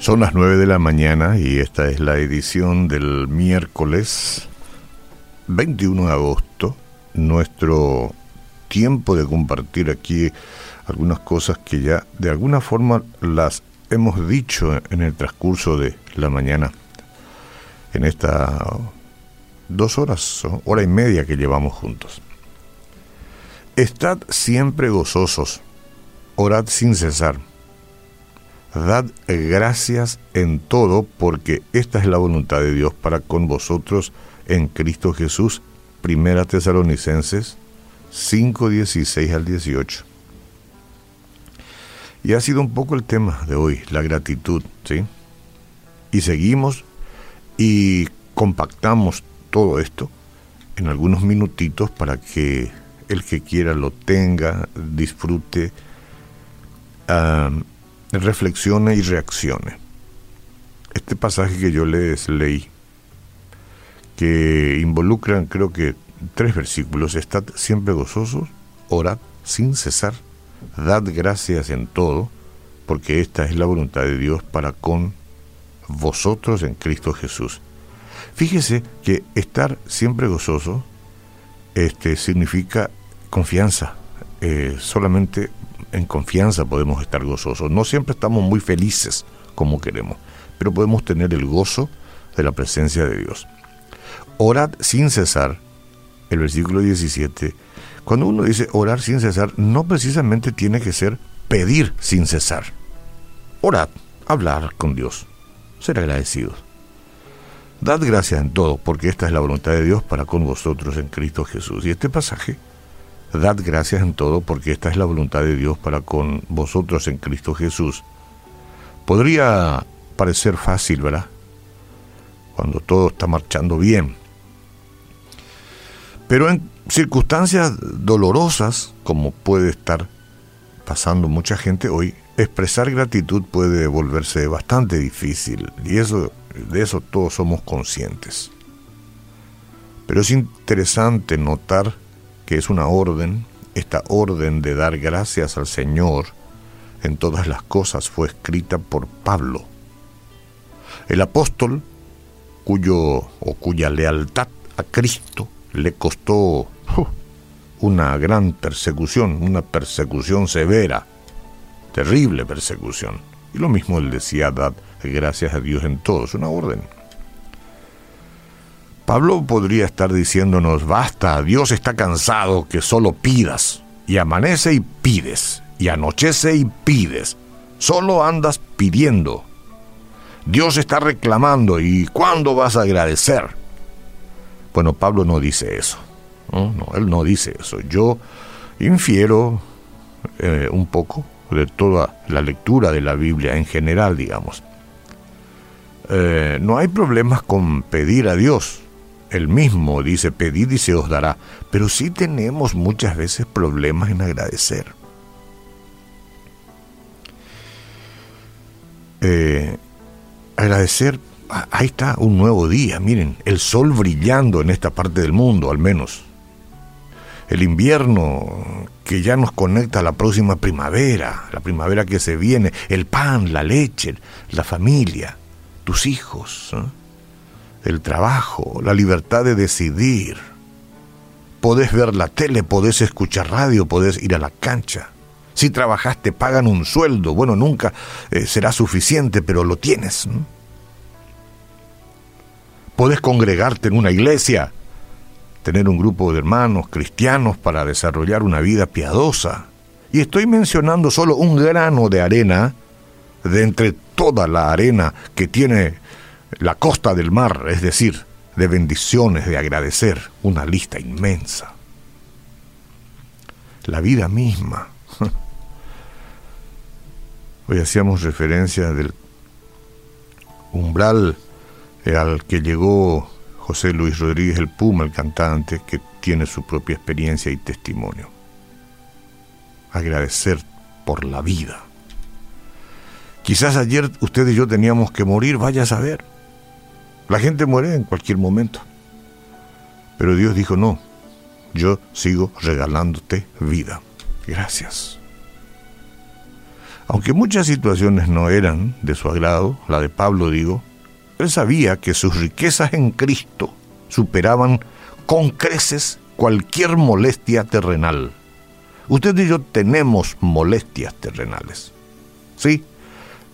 Son las 9 de la mañana y esta es la edición del miércoles 21 de agosto, nuestro tiempo de compartir aquí algunas cosas que ya de alguna forma las hemos dicho en el transcurso de la mañana, en estas dos horas, hora y media que llevamos juntos. Estad siempre gozosos, orad sin cesar Dad gracias en todo, porque esta es la voluntad de Dios para con vosotros en Cristo Jesús. Primera Tesalonicenses 5, 16 al 18. Y ha sido un poco el tema de hoy, la gratitud, ¿sí? Y seguimos y compactamos todo esto en algunos minutitos para que el que quiera lo tenga, disfrute. Ah, reflexione y reaccione. Este pasaje que yo les leí, que involucran creo que tres versículos, estad siempre gozosos, orad sin cesar, dad gracias en todo, porque esta es la voluntad de Dios para con vosotros en Cristo Jesús. Fíjese que estar siempre gozoso este, significa confianza. Eh, solamente en confianza podemos estar gozosos. No siempre estamos muy felices como queremos, pero podemos tener el gozo de la presencia de Dios. Orad sin cesar, el versículo 17, cuando uno dice orar sin cesar, no precisamente tiene que ser pedir sin cesar. Orad, hablar con Dios, ser agradecidos. Dad gracias en todo, porque esta es la voluntad de Dios para con vosotros en Cristo Jesús. Y este pasaje Dad gracias en todo porque esta es la voluntad de Dios para con vosotros en Cristo Jesús. Podría parecer fácil, ¿verdad? Cuando todo está marchando bien. Pero en circunstancias dolorosas, como puede estar pasando mucha gente hoy, expresar gratitud puede volverse bastante difícil y eso de eso todos somos conscientes. Pero es interesante notar que es una orden, esta orden de dar gracias al Señor en todas las cosas fue escrita por Pablo. El apóstol, cuyo o cuya lealtad a Cristo le costó una gran persecución, una persecución severa, terrible persecución. Y lo mismo él decía, dad gracias a Dios en todo, es una orden. Pablo podría estar diciéndonos, basta, Dios está cansado que solo pidas, y amanece y pides, y anochece y pides, solo andas pidiendo. Dios está reclamando, ¿y cuándo vas a agradecer? Bueno, Pablo no dice eso, no, él no dice eso. Yo infiero eh, un poco de toda la lectura de la Biblia en general, digamos. Eh, no hay problemas con pedir a Dios, el mismo dice, pedid y se os dará, pero sí tenemos muchas veces problemas en agradecer. Eh, agradecer, ahí está un nuevo día, miren, el sol brillando en esta parte del mundo al menos. El invierno que ya nos conecta a la próxima primavera, la primavera que se viene, el pan, la leche, la familia, tus hijos. El trabajo, la libertad de decidir. Podés ver la tele, podés escuchar radio, podés ir a la cancha. Si trabajaste, pagan un sueldo. Bueno, nunca eh, será suficiente, pero lo tienes. Podés congregarte en una iglesia, tener un grupo de hermanos cristianos para desarrollar una vida piadosa. Y estoy mencionando solo un grano de arena de entre toda la arena que tiene la costa del mar, es decir, de bendiciones, de agradecer, una lista inmensa. La vida misma. Hoy hacíamos referencia del umbral al que llegó José Luis Rodríguez el Puma, el cantante, que tiene su propia experiencia y testimonio. Agradecer por la vida. Quizás ayer usted y yo teníamos que morir, vaya a saber. La gente muere en cualquier momento. Pero Dios dijo, no, yo sigo regalándote vida. Gracias. Aunque muchas situaciones no eran de su agrado, la de Pablo digo, él sabía que sus riquezas en Cristo superaban con creces cualquier molestia terrenal. Usted y yo tenemos molestias terrenales. Sí,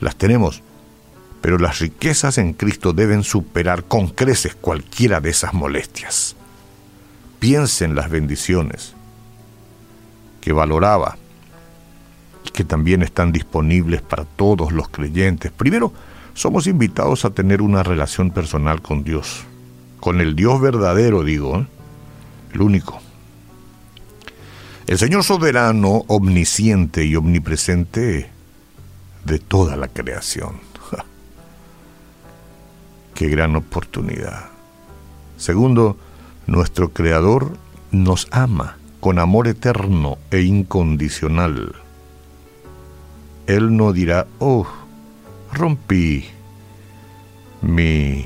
las tenemos, pero las riquezas en Cristo deben superar con creces cualquiera de esas molestias. Piense en las bendiciones que valoraba y que también están disponibles para todos los creyentes. Primero, somos invitados a tener una relación personal con Dios, con el Dios verdadero, digo, ¿eh? el único. El Señor soberano, omnisciente y omnipresente de toda la creación. Qué gran oportunidad. Segundo, nuestro Creador nos ama con amor eterno e incondicional. Él no dirá, oh, rompí mi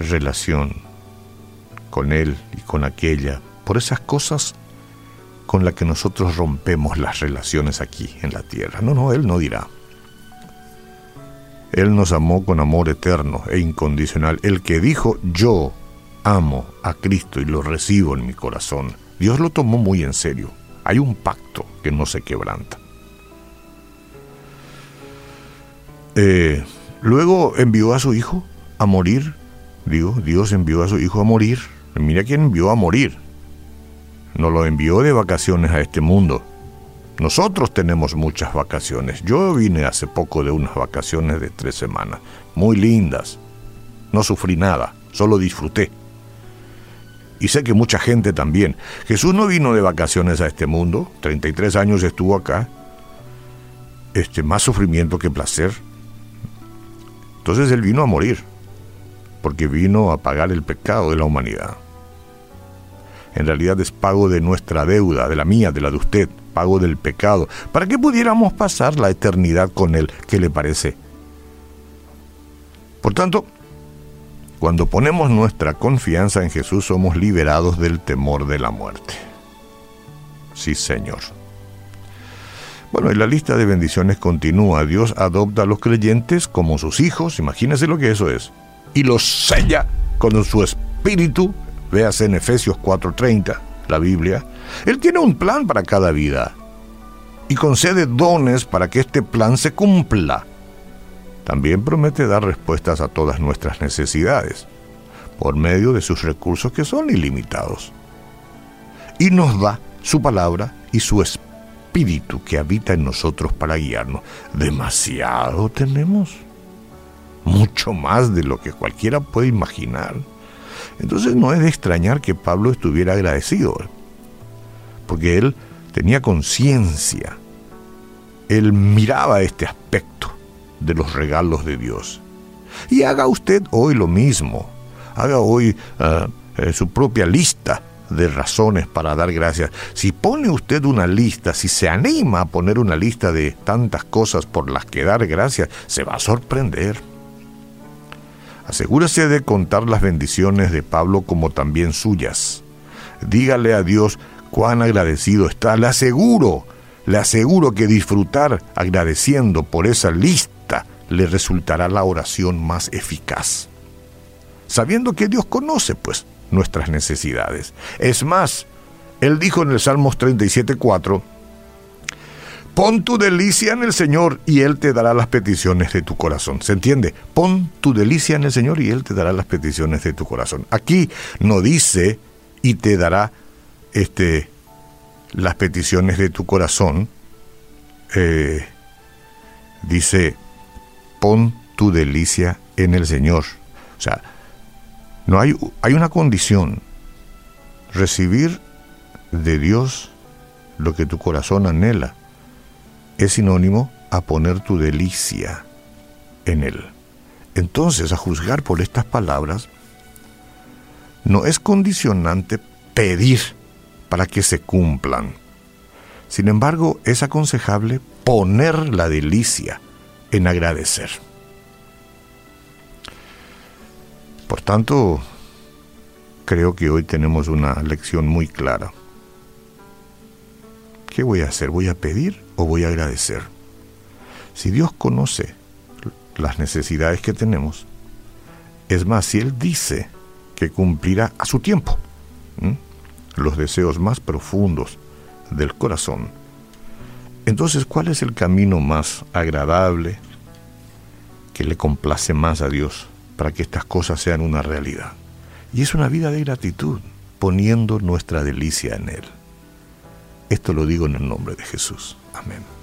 relación con Él y con aquella, por esas cosas con las que nosotros rompemos las relaciones aquí en la tierra. No, no, Él no dirá. Él nos amó con amor eterno e incondicional. El que dijo, yo amo a Cristo y lo recibo en mi corazón. Dios lo tomó muy en serio. Hay un pacto que no se quebranta. Eh, luego envió a su hijo a morir. Digo, Dios envió a su hijo a morir. Mira quién envió a morir. No lo envió de vacaciones a este mundo. Nosotros tenemos muchas vacaciones. Yo vine hace poco de unas vacaciones de tres semanas, muy lindas. No sufrí nada, solo disfruté. Y sé que mucha gente también. Jesús no vino de vacaciones a este mundo, 33 años estuvo acá. Este, más sufrimiento que placer. Entonces Él vino a morir, porque vino a pagar el pecado de la humanidad. En realidad es pago de nuestra deuda, de la mía, de la de usted, pago del pecado, para que pudiéramos pasar la eternidad con Él. ¿Qué le parece? Por tanto, cuando ponemos nuestra confianza en Jesús somos liberados del temor de la muerte. Sí, Señor. Bueno, y la lista de bendiciones continúa. Dios adopta a los creyentes como sus hijos, imagínense lo que eso es, y los sella con su espíritu, véase en Efesios 4:30, la Biblia. Él tiene un plan para cada vida y concede dones para que este plan se cumpla. También promete dar respuestas a todas nuestras necesidades por medio de sus recursos que son ilimitados. Y nos da su palabra y su espíritu que habita en nosotros para guiarnos. Demasiado tenemos. Mucho más de lo que cualquiera puede imaginar. Entonces no es de extrañar que Pablo estuviera agradecido, porque él tenía conciencia, él miraba este aspecto de los regalos de Dios. Y haga usted hoy lo mismo, haga hoy ah, eh, su propia lista de razones para dar gracias. Si pone usted una lista, si se anima a poner una lista de tantas cosas por las que dar gracias, se va a sorprender. Asegúrese de contar las bendiciones de Pablo como también suyas. Dígale a Dios cuán agradecido está. Le aseguro, le aseguro que disfrutar agradeciendo por esa lista le resultará la oración más eficaz. Sabiendo que Dios conoce, pues, nuestras necesidades. Es más, Él dijo en el Salmos 37.4, Pon tu delicia en el Señor y Él te dará las peticiones de tu corazón. ¿Se entiende? Pon tu delicia en el Señor y Él te dará las peticiones de tu corazón. Aquí no dice y te dará este, las peticiones de tu corazón. Eh, dice, pon tu delicia en el Señor. O sea, no hay, hay una condición, recibir de Dios lo que tu corazón anhela. Es sinónimo a poner tu delicia en Él. Entonces, a juzgar por estas palabras, no es condicionante pedir para que se cumplan. Sin embargo, es aconsejable poner la delicia en agradecer. Por tanto, creo que hoy tenemos una lección muy clara. ¿Qué voy a hacer? ¿Voy a pedir voy a agradecer? Si Dios conoce las necesidades que tenemos, es más, si Él dice que cumplirá a su tiempo los deseos más profundos del corazón, entonces, ¿cuál es el camino más agradable que le complace más a Dios para que estas cosas sean una realidad? Y es una vida de gratitud, poniendo nuestra delicia en Él. Esto lo digo en el nombre de Jesús. Amén.